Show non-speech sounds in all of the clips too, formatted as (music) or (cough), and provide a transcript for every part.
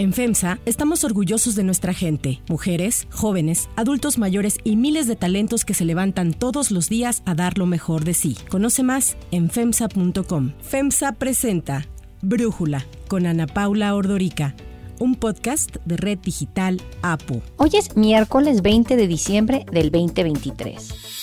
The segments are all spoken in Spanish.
En FEMSA estamos orgullosos de nuestra gente, mujeres, jóvenes, adultos mayores y miles de talentos que se levantan todos los días a dar lo mejor de sí. Conoce más en FEMSA.com. FEMSA presenta Brújula con Ana Paula Ordorica un podcast de Red Digital APU. Hoy es miércoles 20 de diciembre del 2023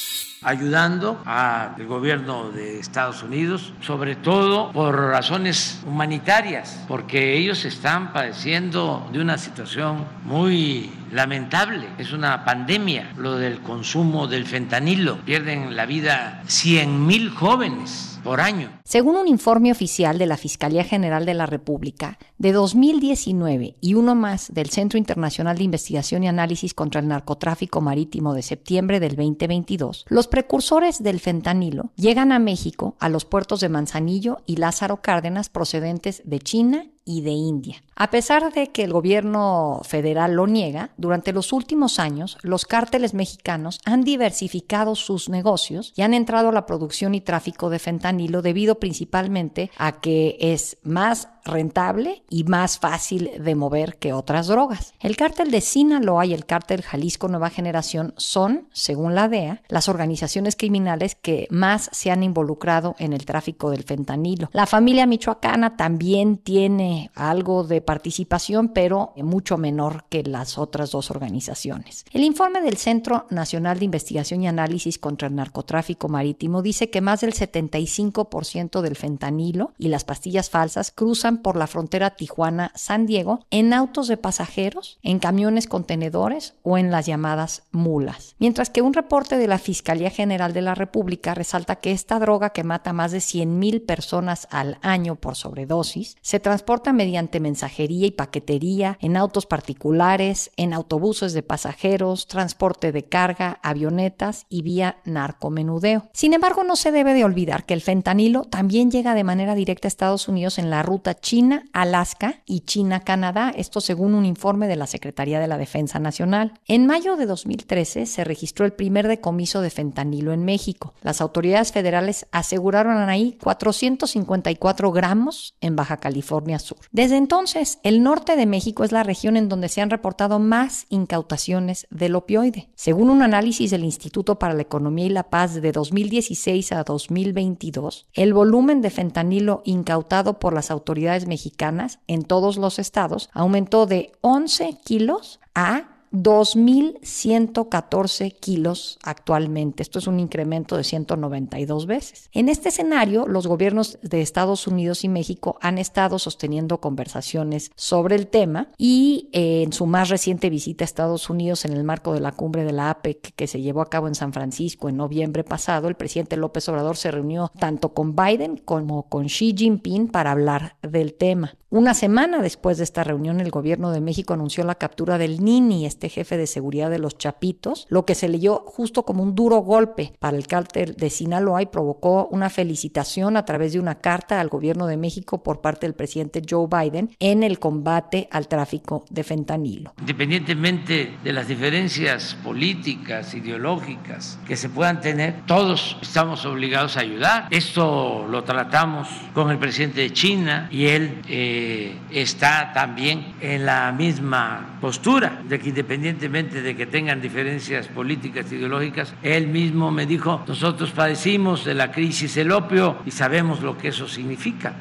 ayudando al gobierno de Estados Unidos, sobre todo por razones humanitarias, porque ellos están padeciendo de una situación muy lamentable. Es una pandemia lo del consumo del fentanilo. Pierden la vida 100 mil jóvenes por año. Según un informe oficial de la Fiscalía General de la República, de 2019 y uno más del Centro Internacional de Investigación y Análisis contra el Narcotráfico Marítimo de septiembre del 2022, los precursores del fentanilo llegan a México a los puertos de Manzanillo y Lázaro Cárdenas procedentes de China y de India. A pesar de que el gobierno federal lo niega, durante los últimos años los cárteles mexicanos han diversificado sus negocios y han entrado a la producción y tráfico de fentanilo debido principalmente a que es más rentable y más fácil de mover que otras drogas. El cártel de Sinaloa y el cártel Jalisco Nueva Generación son, según la DEA, las organizaciones criminales que más se han involucrado en el tráfico del fentanilo. La familia michoacana también tiene algo de participación, pero mucho menor que las otras dos organizaciones. El informe del Centro Nacional de Investigación y Análisis contra el Narcotráfico Marítimo dice que más del 75% del fentanilo y las pastillas falsas cruzan por la frontera Tijuana-San Diego en autos de pasajeros, en camiones contenedores o en las llamadas mulas. Mientras que un reporte de la Fiscalía General de la República resalta que esta droga que mata más de 100.000 personas al año por sobredosis se transporta mediante mensajería y paquetería en autos particulares, en autobuses de pasajeros, transporte de carga, avionetas y vía narcomenudeo. Sin embargo, no se debe de olvidar que el fentanilo también llega de manera directa a Estados Unidos en la ruta China, Alaska y China-Canadá, esto según un informe de la Secretaría de la Defensa Nacional. En mayo de 2013 se registró el primer decomiso de fentanilo en México. Las autoridades federales aseguraron ahí 454 gramos en Baja California Sur. Desde entonces, el norte de México es la región en donde se han reportado más incautaciones del opioide. Según un análisis del Instituto para la Economía y la Paz de 2016 a 2022, el volumen de fentanilo incautado por las autoridades mexicanas en todos los estados aumentó de 11 kilos a 2.114 kilos actualmente. Esto es un incremento de 192 veces. En este escenario, los gobiernos de Estados Unidos y México han estado sosteniendo conversaciones sobre el tema y eh, en su más reciente visita a Estados Unidos en el marco de la cumbre de la APEC que se llevó a cabo en San Francisco en noviembre pasado, el presidente López Obrador se reunió tanto con Biden como con Xi Jinping para hablar del tema. Una semana después de esta reunión, el gobierno de México anunció la captura del Nini, este jefe de seguridad de los Chapitos, lo que se leyó justo como un duro golpe para el cártel de Sinaloa y provocó una felicitación a través de una carta al gobierno de México por parte del presidente Joe Biden en el combate al tráfico de fentanilo. Independientemente de las diferencias políticas, ideológicas que se puedan tener, todos estamos obligados a ayudar. Esto lo tratamos con el presidente de China y él... Eh, está también en la misma postura de que independientemente de que tengan diferencias políticas e ideológicas, él mismo me dijo, nosotros padecimos de la crisis del opio y sabemos lo que eso significa.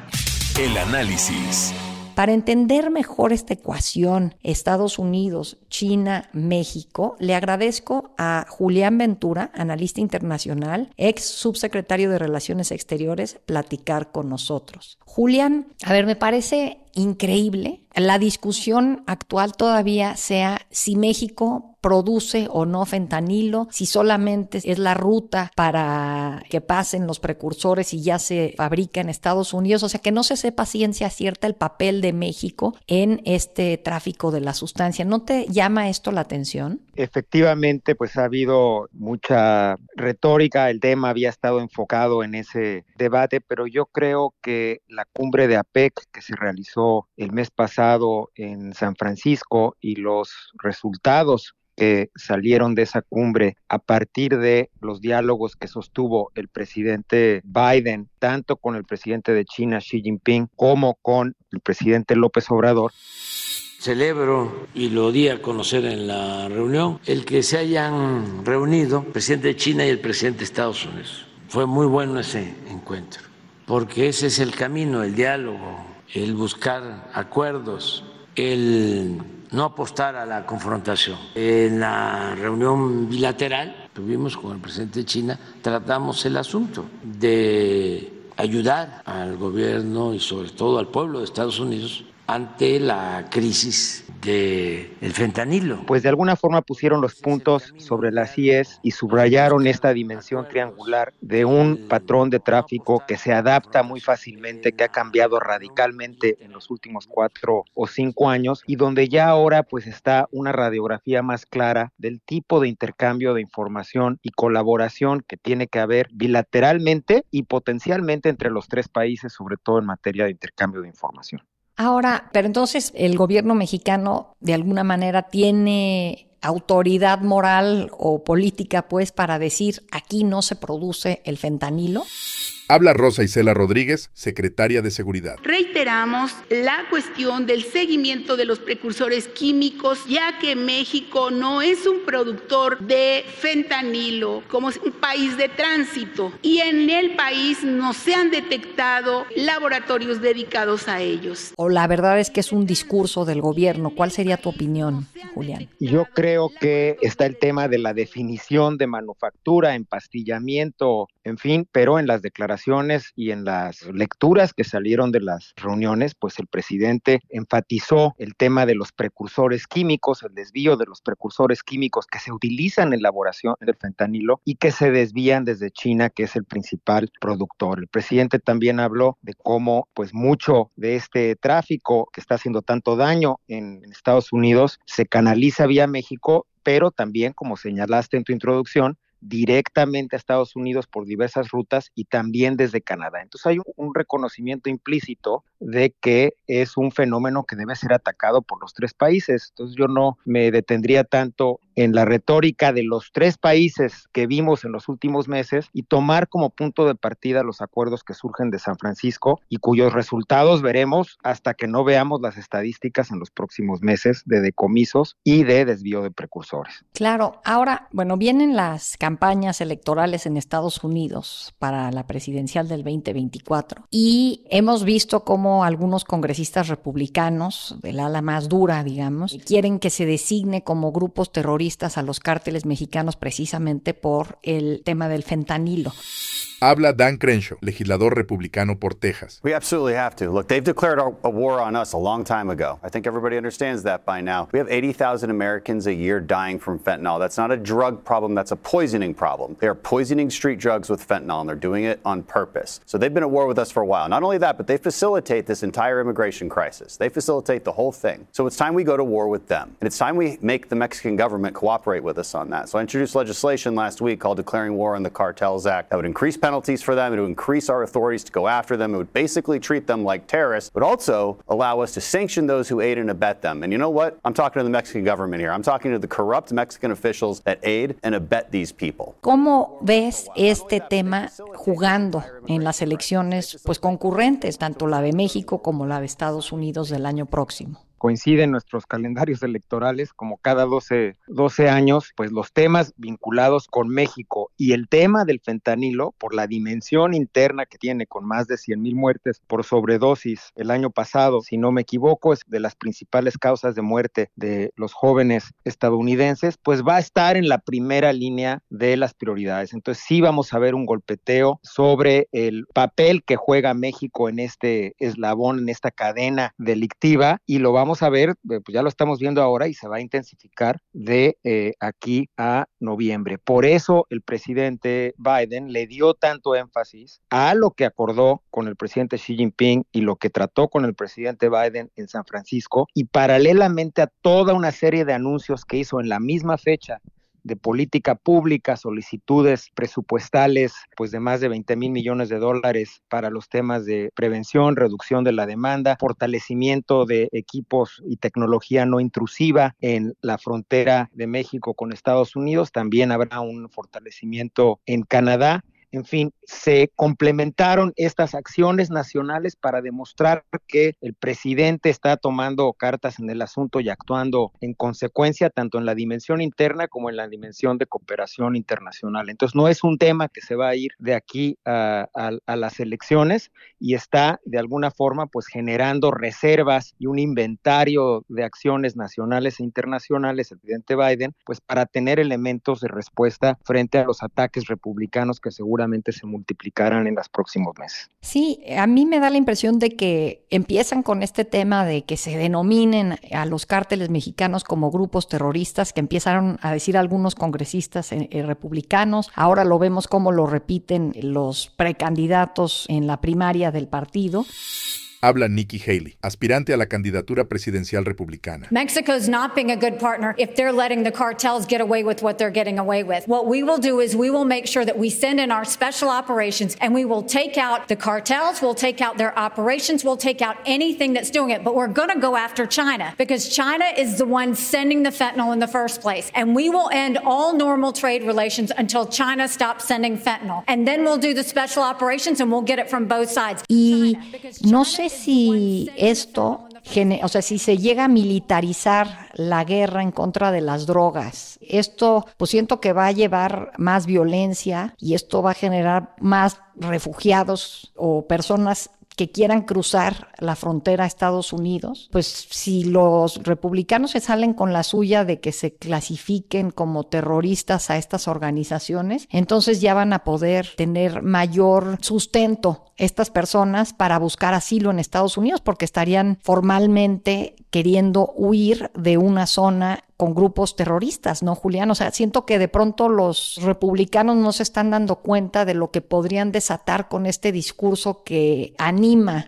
El análisis. Para entender mejor esta ecuación Estados Unidos, China, México, le agradezco a Julián Ventura, analista internacional, ex subsecretario de Relaciones Exteriores, platicar con nosotros. Julián, a ver, me parece increíble la discusión actual todavía sea si México produce o no fentanilo, si solamente es la ruta para que pasen los precursores y ya se fabrica en Estados Unidos, o sea que no se sepa ciencia cierta el papel de México en este tráfico de la sustancia. ¿No te llama esto la atención? Efectivamente, pues ha habido mucha retórica, el tema había estado enfocado en ese debate, pero yo creo que la cumbre de APEC que se realizó el mes pasado en San Francisco y los resultados que salieron de esa cumbre a partir de los diálogos que sostuvo el presidente Biden, tanto con el presidente de China, Xi Jinping, como con el presidente López Obrador, Celebro y lo di a conocer en la reunión el que se hayan reunido el presidente de China y el presidente de Estados Unidos. Fue muy bueno ese encuentro, porque ese es el camino, el diálogo, el buscar acuerdos, el no apostar a la confrontación. En la reunión bilateral tuvimos con el presidente de China, tratamos el asunto de ayudar al gobierno y sobre todo al pueblo de Estados Unidos ante la crisis del fentanilo. Pues de alguna forma pusieron los puntos sobre las IES y subrayaron esta dimensión triangular de un patrón de tráfico que se adapta muy fácilmente, que ha cambiado radicalmente en los últimos cuatro o cinco años y donde ya ahora pues está una radiografía más clara del tipo de intercambio de información y colaboración que tiene que haber bilateralmente y potencialmente entre los tres países, sobre todo en materia de intercambio de información. Ahora, pero entonces el gobierno mexicano de alguna manera tiene autoridad moral o política pues para decir aquí no se produce el fentanilo. Habla Rosa Isela Rodríguez, secretaria de Seguridad. Reiteramos la cuestión del seguimiento de los precursores químicos, ya que México no es un productor de fentanilo, como es un país de tránsito, y en el país no se han detectado laboratorios dedicados a ellos. O la verdad es que es un discurso del gobierno. ¿Cuál sería tu opinión, Julián? Yo creo que está el tema de la definición de manufactura, empastillamiento, en fin, pero en las declaraciones y en las lecturas que salieron de las reuniones, pues el presidente enfatizó el tema de los precursores químicos, el desvío de los precursores químicos que se utilizan en elaboración del fentanilo y que se desvían desde China, que es el principal productor. El presidente también habló de cómo pues mucho de este tráfico que está haciendo tanto daño en Estados Unidos se canaliza vía México pero también, como señalaste en tu introducción, directamente a Estados Unidos por diversas rutas y también desde Canadá. Entonces hay un, reconocimiento implícito de que es un fenómeno que debe ser atacado por los tres países. Entonces yo no me detendría tanto en la retórica de los tres países que vimos en los últimos meses y tomar como punto de partida los acuerdos que surgen de San Francisco y cuyos resultados veremos hasta que no veamos las estadísticas en los próximos meses de decomisos y de desvío de precursores. Claro, ahora, bueno, vienen las campañas electorales en Estados Unidos para la presidencial del 2024 y hemos visto cómo algunos congresistas republicanos del ala más dura, digamos, quieren que se designe como grupos terroristas a los cárteles mexicanos precisamente por el tema del fentanilo. Habla Dan Crenshaw, legislador republicano por Texas. We absolutely have to. Look, they've declared a war on us a long time ago. I think everybody understands that by now. We have 80,000 Americans a year dying from fentanyl. That's not a drug problem, that's a poisoning problem. They are poisoning street drugs with fentanyl, and they're doing it on purpose. So they've been at war with us for a while. Not only that, but they facilitate this entire immigration crisis. They facilitate the whole thing. So it's time we go to war with them. And it's time we make the Mexican government cooperate with us on that. So I introduced legislation last week called Declaring War on the Cartels Act that would increase penalties for them. It would increase our authorities to go after them. It would basically treat them like terrorists, but also allow us to sanction those who aid and abet them. And you know what? I'm talking to the Mexican government here. I'm talking to the corrupt Mexican officials that aid and abet these people. ¿Cómo ves este tema jugando en las elecciones pues concurrentes, tanto la de México como la de Estados Unidos del año próximo? Coinciden nuestros calendarios electorales, como cada 12, 12 años, pues los temas vinculados con México y el tema del fentanilo, por la dimensión interna que tiene, con más de 100 mil muertes por sobredosis el año pasado, si no me equivoco, es de las principales causas de muerte de los jóvenes estadounidenses, pues va a estar en la primera línea de las prioridades. Entonces sí vamos a ver un golpeteo sobre el papel que juega México en este eslabón, en esta cadena delictiva, y lo vamos vamos a ver, eh, pues ya lo estamos viendo ahora y se va a intensificar de eh, aquí a noviembre. Por eso el presidente Biden le dio tanto énfasis a lo que acordó con el presidente Xi Jinping y lo que trató con el presidente Biden en San Francisco y paralelamente a toda una serie de anuncios que hizo en la misma fecha de política pública, solicitudes presupuestales, pues de más de 20 mil millones de dólares para los temas de prevención, reducción de la demanda, fortalecimiento de equipos y tecnología no intrusiva en la frontera de México con Estados Unidos. También habrá un fortalecimiento en Canadá En fin, se complementaron estas acciones nacionales para demostrar que el presidente está tomando cartas en el asunto y actuando en consecuencia tanto en la dimensión interna como en la dimensión de cooperación internacional. Entonces no es un tema que se va a ir de aquí a, las elecciones y está de alguna forma pues generando reservas y un inventario de acciones nacionales e internacionales, el presidente Biden, pues para tener elementos de respuesta frente a los ataques republicanos que seguramente se multiplicarán en los próximos meses. Sí, a mí me da la impresión de que empiezan con este tema de que se denominen a los cárteles mexicanos como grupos terroristas, que empezaron a decir algunos congresistas eh, eh, republicanos. Ahora lo vemos como lo repiten los precandidatos en la primaria del partido. Habla Nikki Haley, aspirante a la candidatura presidencial republicana. Mexico's not being a good partner if they're letting the cartels get away with what they're getting away with. What we will do is we will make sure that we send in our special operations and we will take out the cartels, we'll take out their operations, we'll take out anything that's doing it. But we're going to go after China because China is the one sending the fentanyl in the first place. And we will end all normal trade relations until China stops sending fentanyl. And then we'll do the special operations and we'll get it from both sides. Y no sé si esto, o sea, si se llega a militarizar la guerra en contra de las drogas, esto pues siento que va a llevar más violencia y esto va a generar más refugiados o personas que quieran cruzar la frontera a Estados Unidos, pues si los republicanos se salen con la suya de que se clasifiquen como terroristas a estas organizaciones, entonces ya van a poder tener mayor sustento estas personas para buscar asilo en Estados Unidos porque estarían formalmente queriendo huir de una zona con grupos terroristas, ¿no, Julián? O sea, siento que de pronto los republicanos no se están dando cuenta de lo que podrían desatar con este discurso que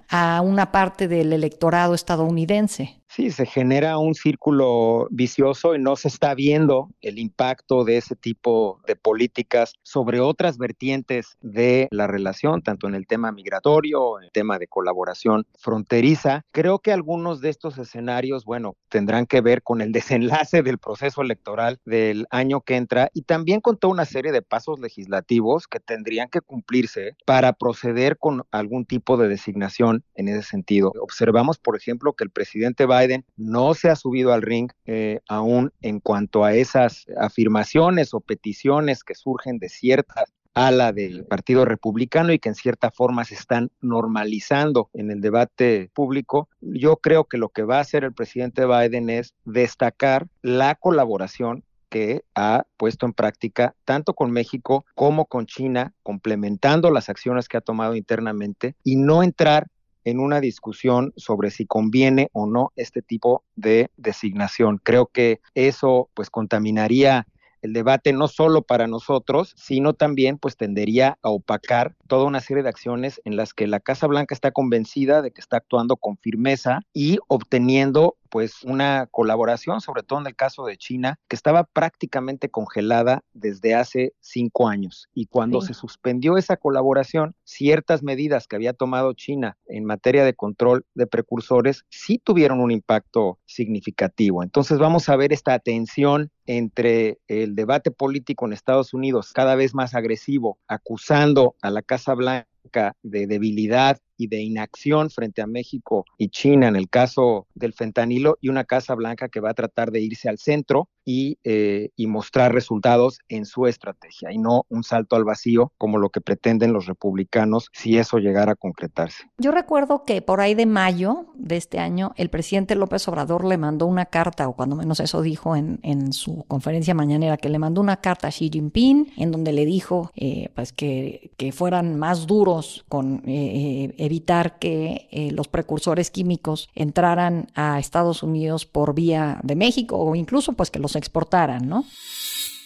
a una parte del electorado estadounidense. Sí, se genera un círculo vicioso y no se está viendo el impacto de ese tipo de políticas sobre otras vertientes de la relación, tanto en el tema migratorio, en el tema de colaboración fronteriza. Creo que algunos de estos escenarios, bueno, tendrán que ver con el (laughs) desenlace del proceso electoral del año que entra y también con toda una serie de pasos legislativos que tendrían que cumplirse para proceder con algún tipo de designación en ese sentido. Observamos, por ejemplo, que el presidente va Biden no se ha subido al ring eh, aún en cuanto a esas afirmaciones o peticiones que surgen de cierta ala del Partido Republicano y que en cierta forma se están normalizando en el debate público. Yo creo que lo que va a hacer el presidente Biden es destacar la colaboración que ha puesto en práctica tanto con México como con China, complementando las acciones que ha tomado internamente y no entrar en una discusión sobre si conviene o no este tipo de designación. Creo que eso pues contaminaría el debate no solo para nosotros, sino también pues tendería a opacar toda una serie de acciones en las que la Casa Blanca está convencida de que está actuando con firmeza y obteniendo pues una colaboración, sobre todo en el caso de China, que estaba prácticamente congelada desde hace cinco años. Y cuando se suspendió esa colaboración, ciertas medidas que había tomado China en materia de control de precursores sí tuvieron un impacto significativo. Entonces vamos a ver esta tensión entre el debate político en Estados Unidos cada vez más agresivo, acusando a la Casa Blanca de debilidad y de inacción frente a México y China en el caso del fentanilo y una Casa Blanca que va a tratar de irse al centro y, eh, y, mostrar resultados en su estrategia y no un salto al vacío como lo que pretenden los republicanos si eso llegara a concretarse. Yo recuerdo que por ahí de mayo de este año el presidente López Obrador le mandó una carta, o cuando menos eso dijo en, en su conferencia mañanera, que le mandó una carta a Xi Jinping en donde le dijo eh, pues que, que, fueran más duros con eh, evitar que eh, los precursores químicos entraran a Estados Unidos por vía de México o incluso pues que los exportaran, ¿no?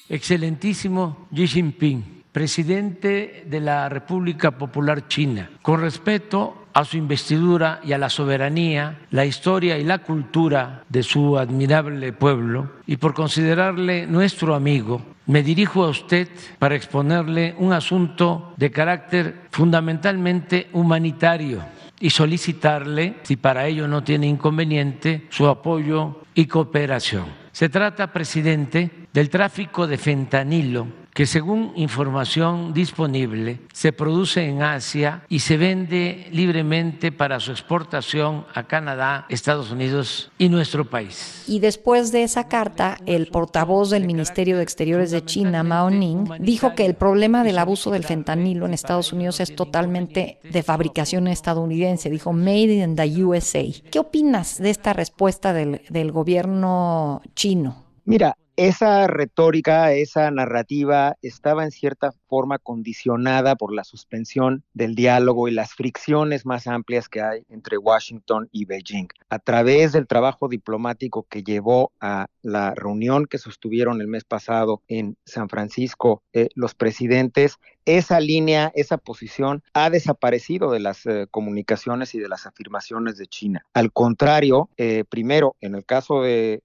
Excelentísimo Xi Jinping, presidente de la República Popular China, con respeto a su investidura y a la soberanía, la historia y la cultura de su admirable pueblo, y por considerarle nuestro amigo, me dirijo a usted para exponerle un asunto de carácter fundamentalmente humanitario y solicitarle, si para ello no tiene inconveniente, su apoyo y cooperación. Se trata, presidente, del tráfico de fentanilo que según información disponible se produce en Asia y se vende libremente para su exportación a Canadá, Estados Unidos y nuestro país. Y después de esa carta, el portavoz del Ministerio de Exteriores de China, Mao Ning, dijo que el problema del abuso del fentanilo en Estados Unidos es totalmente de fabricación estadounidense. Dijo Made in the USA. ¿Qué opinas de esta respuesta del, del gobierno chino? Mira, esa retórica, esa narrativa estaba en cierta forma condicionada por la suspensión del diálogo y las fricciones más amplias que hay entre Washington y Beijing. A través del trabajo diplomático que llevó a la reunión que sostuvieron el mes pasado en San Francisco, eh, los presidentes, esa línea, esa posición ha desaparecido de las eh, comunicaciones y de las afirmaciones de China. Al contrario, eh, primero, en el caso de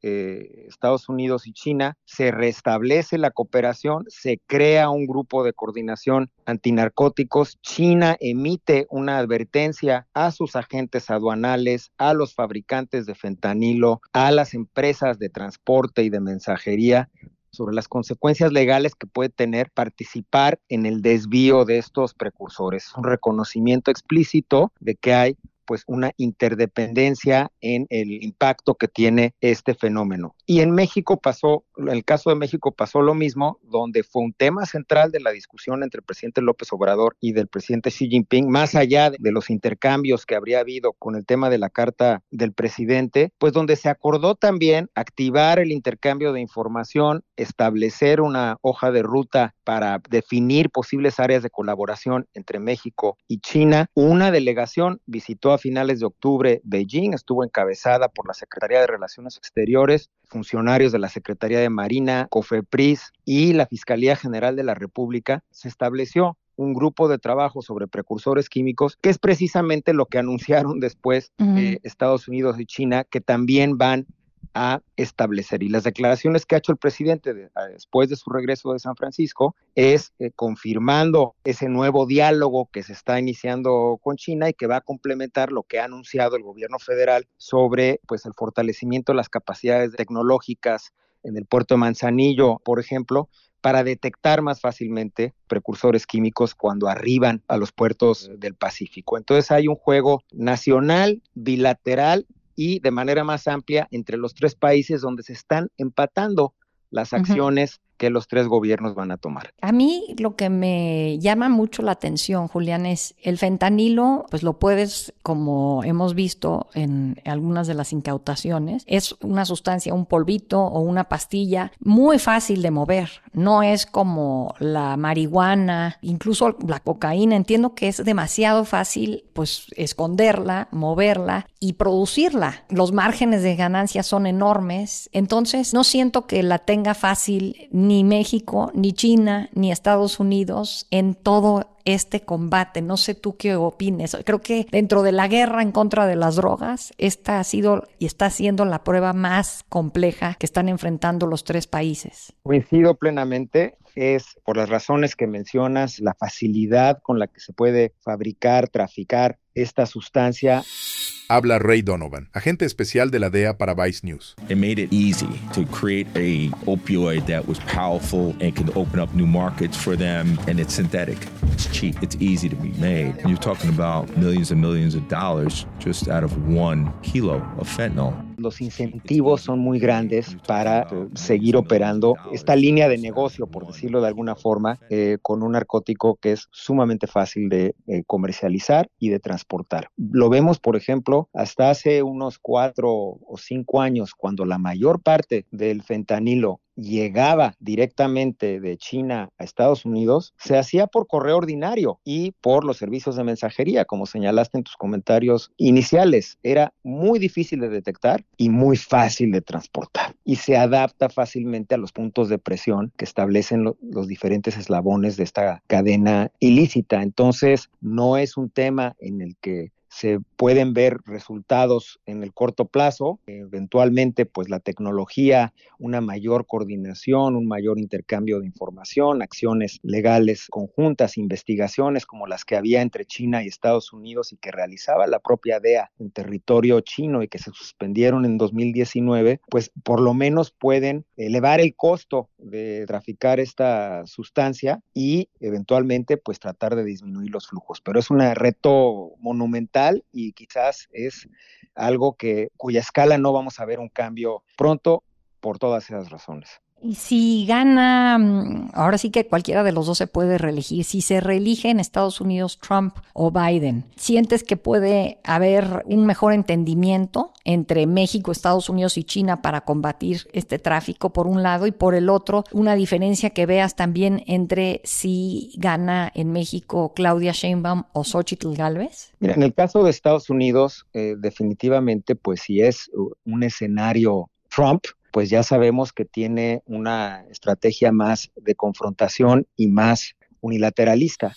Estados Unidos y China, se restablece la cooperación, se crea un grupo de coordinación antinarcóticos, China emite una advertencia a sus agentes aduanales, a los fabricantes de fentanilo, a las empresas de transporte y de mensajería sobre las consecuencias legales que puede tener participar en el desvío de estos precursores. Un reconocimiento explícito de que hay pues una interdependencia en el impacto que tiene este fenómeno. Y en México pasó, el caso de México pasó lo mismo, donde fue un tema central de la discusión entre el presidente López Obrador y del presidente Xi Jinping, más allá de los intercambios que habría habido con el tema de la carta del presidente, pues donde se acordó también activar el intercambio de información, establecer una hoja de ruta para definir posibles áreas de colaboración entre México y China. Una delegación visitó a finales de octubre Beijing, estuvo encabezada por la Secretaría de Relaciones Exteriores, funcionarios de la Secretaría de Marina, COFEPRIS y la Fiscalía General de la República. Se estableció un grupo de trabajo sobre precursores químicos, que es precisamente lo que (laughs) anunciaron después Estados Unidos y China, que también van a establecer. Y las declaraciones que ha hecho el presidente después de su regreso de San Francisco es eh, confirmando ese nuevo diálogo que se está iniciando con China y que va a complementar lo que ha anunciado el gobierno federal sobre pues el fortalecimiento de las capacidades tecnológicas en el puerto de Manzanillo, por ejemplo, para detectar más fácilmente precursores químicos cuando arriban a los puertos del Pacífico. Entonces hay un juego nacional, bilateral y de manera más amplia entre los tres países donde se están empatando las acciones que los tres gobiernos van a tomar. A mí lo que me llama mucho la atención, Julián, es el fentanilo, pues lo puedes, como hemos visto en algunas de las incautaciones, es una sustancia, un polvito o una pastilla muy fácil de mover. No es como la marihuana, incluso la cocaína. Entiendo que es demasiado fácil, pues, esconderla, moverla y producirla. Los márgenes de ganancia son enormes. Entonces, no siento que la tenga fácil ni México, ni China, ni Estados Unidos en todo este combate. No sé tú qué opines. Creo que dentro de la guerra en contra de las drogas, esta ha sido y está siendo la prueba más compleja que están enfrentando los tres países. Coincido plenamente. Es por las razones que mencionas, la facilidad con la que se puede fabricar, traficar esta sustancia. Habla Ray Donovan, agente especial de la DEA para Vice News. It made it easy to create a opioid that was powerful and could open up new markets for them and it's synthetic. It's cheap, it's easy to be made. You're talking about millions and millions of dollars just out of one kilo of fentanyl. Los incentivos son muy grandes para seguir operando esta línea de negocio, por decirlo de alguna forma, eh, con un narcótico que es sumamente fácil de eh, comercializar y de transportar. Lo vemos, por ejemplo, hasta hace unos cuatro o cinco años, cuando la mayor parte del fentanilo llegaba directamente de China a Estados Unidos, se hacía por correo ordinario y por los servicios de mensajería, como señalaste en tus comentarios iniciales. Era muy difícil de detectar y muy fácil de transportar y se adapta fácilmente a los puntos de presión que establecen los diferentes eslabones de esta cadena ilícita. Entonces, no es un tema en el que se pueden ver resultados en el corto plazo, eventualmente pues la tecnología, una mayor coordinación, un mayor intercambio de información, acciones legales conjuntas, investigaciones como las que había entre China y Estados Unidos y que realizaba la propia DEA en territorio chino y que se suspendieron en 2019, pues por lo menos pueden elevar el costo de traficar esta sustancia y eventualmente pues tratar de disminuir los flujos. Pero es un reto monumental y quizás es algo que cuya escala no vamos a ver un cambio pronto por todas esas razones. Y si gana, mm, ahora sí que cualquiera de los dos se puede reelegir. Si se reelige en Estados Unidos Trump o Biden, ¿sientes que puede haber un mejor entendimiento entre México, Estados Unidos y China para combatir este tráfico por un lado y por el otro una diferencia que veas también entre si gana en México Claudia Sheinbaum o Xochitl Galvez? Mira, en el caso de Estados Unidos, eh, definitivamente, pues si es un escenario Trump, pues ya sabemos que tiene una estrategia más de confrontación y más unilateralista.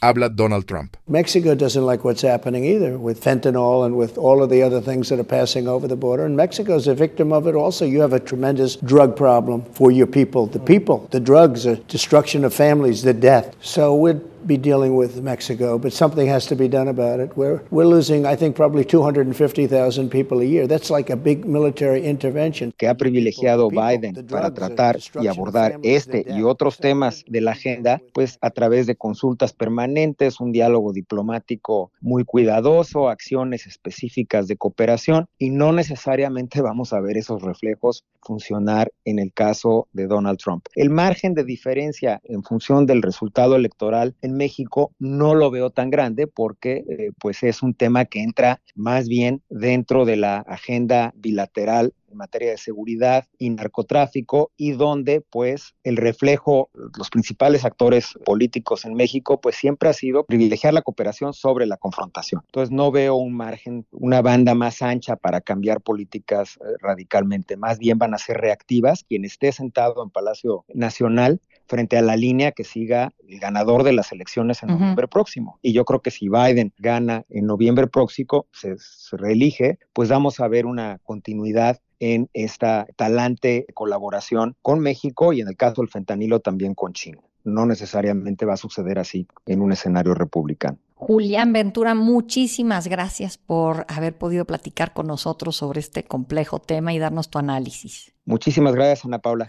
Habla Donald Trump. Mexico doesn't like what's happening either with fentanyl and with all of the other things that are passing over the border. And Mexico is a victim of it also. You have a tremendous drug problem for your people. The people, the drugs, the destruction of families, the death. So we're be dealing with Mexico, but something has to be done about it. We're, we're losing, I think, probably 250,000 people a year. That's like a big military intervention. Que ha privilegiado Biden para tratar y abordar este y otros temas de la agenda, pues a través de consultas permanentes, un diálogo diplomático muy cuidadoso, acciones específicas de cooperación y no necesariamente vamos a ver esos reflejos funcionar en el caso de Donald Trump. El margen de diferencia en función del resultado electoral en México no lo veo tan grande porque eh, pues es un tema que entra más bien dentro de la agenda bilateral en materia de seguridad y narcotráfico y donde pues el reflejo, los principales actores políticos en México pues siempre ha sido privilegiar la cooperación sobre la confrontación. Entonces no veo un margen, una banda más ancha para cambiar políticas eh, radicalmente, más bien van a ser reactivas. Quien esté sentado en Palacio Nacional frente a la línea que siga el ganador de las elecciones en noviembre próximo. Y yo creo que si Biden gana en noviembre próximo, se, se reelige, pues vamos a ver una continuidad en esta talante colaboración con México y en el caso del fentanilo también con China. No necesariamente va a suceder así en un escenario republicano. Julián Ventura, muchísimas gracias por haber podido platicar con nosotros sobre este complejo tema y darnos tu análisis. Muchísimas gracias, Ana Paula.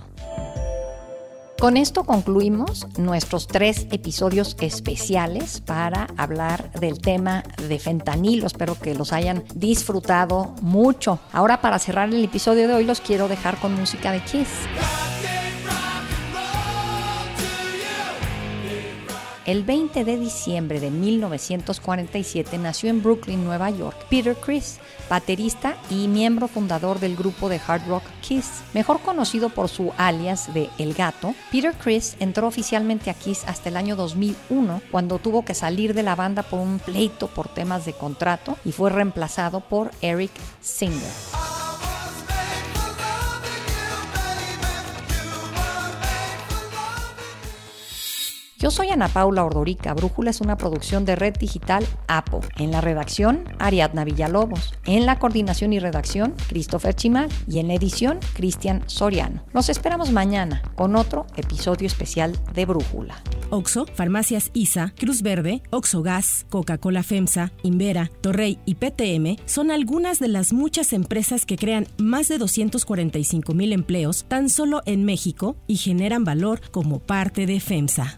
Con esto concluimos nuestros tres episodios especiales para hablar del tema de fentanilo. Espero que los hayan disfrutado mucho. Ahora para cerrar el episodio de hoy los quiero dejar con música de Kiss. El 20 de diciembre de 1947 nació en Brooklyn, Nueva York, Peter Criss, baterista y miembro fundador del grupo de hard rock Kiss. Mejor conocido por su alias de El Gato, Peter Criss entró oficialmente a Kiss hasta el año 2001, cuando tuvo que salir de la banda por un pleito por temas de contrato y fue reemplazado por Eric Singer. Yo soy Ana Paula Ordorica. Brújula es una producción de Red Digital APO. En la redacción, Ariadna Villalobos. En la coordinación y redacción, Christopher Chimal. Y en la edición, Cristian Soriano. Nos esperamos mañana con otro episodio especial de Brújula. Oxo, Farmacias ISA, Cruz Verde, Oxo Gas, Coca-Cola FEMSA, Invera, Torrey y PTM son algunas de las muchas empresas que crean más de 245 mil empleos tan solo en México y generan valor como parte de FEMSA.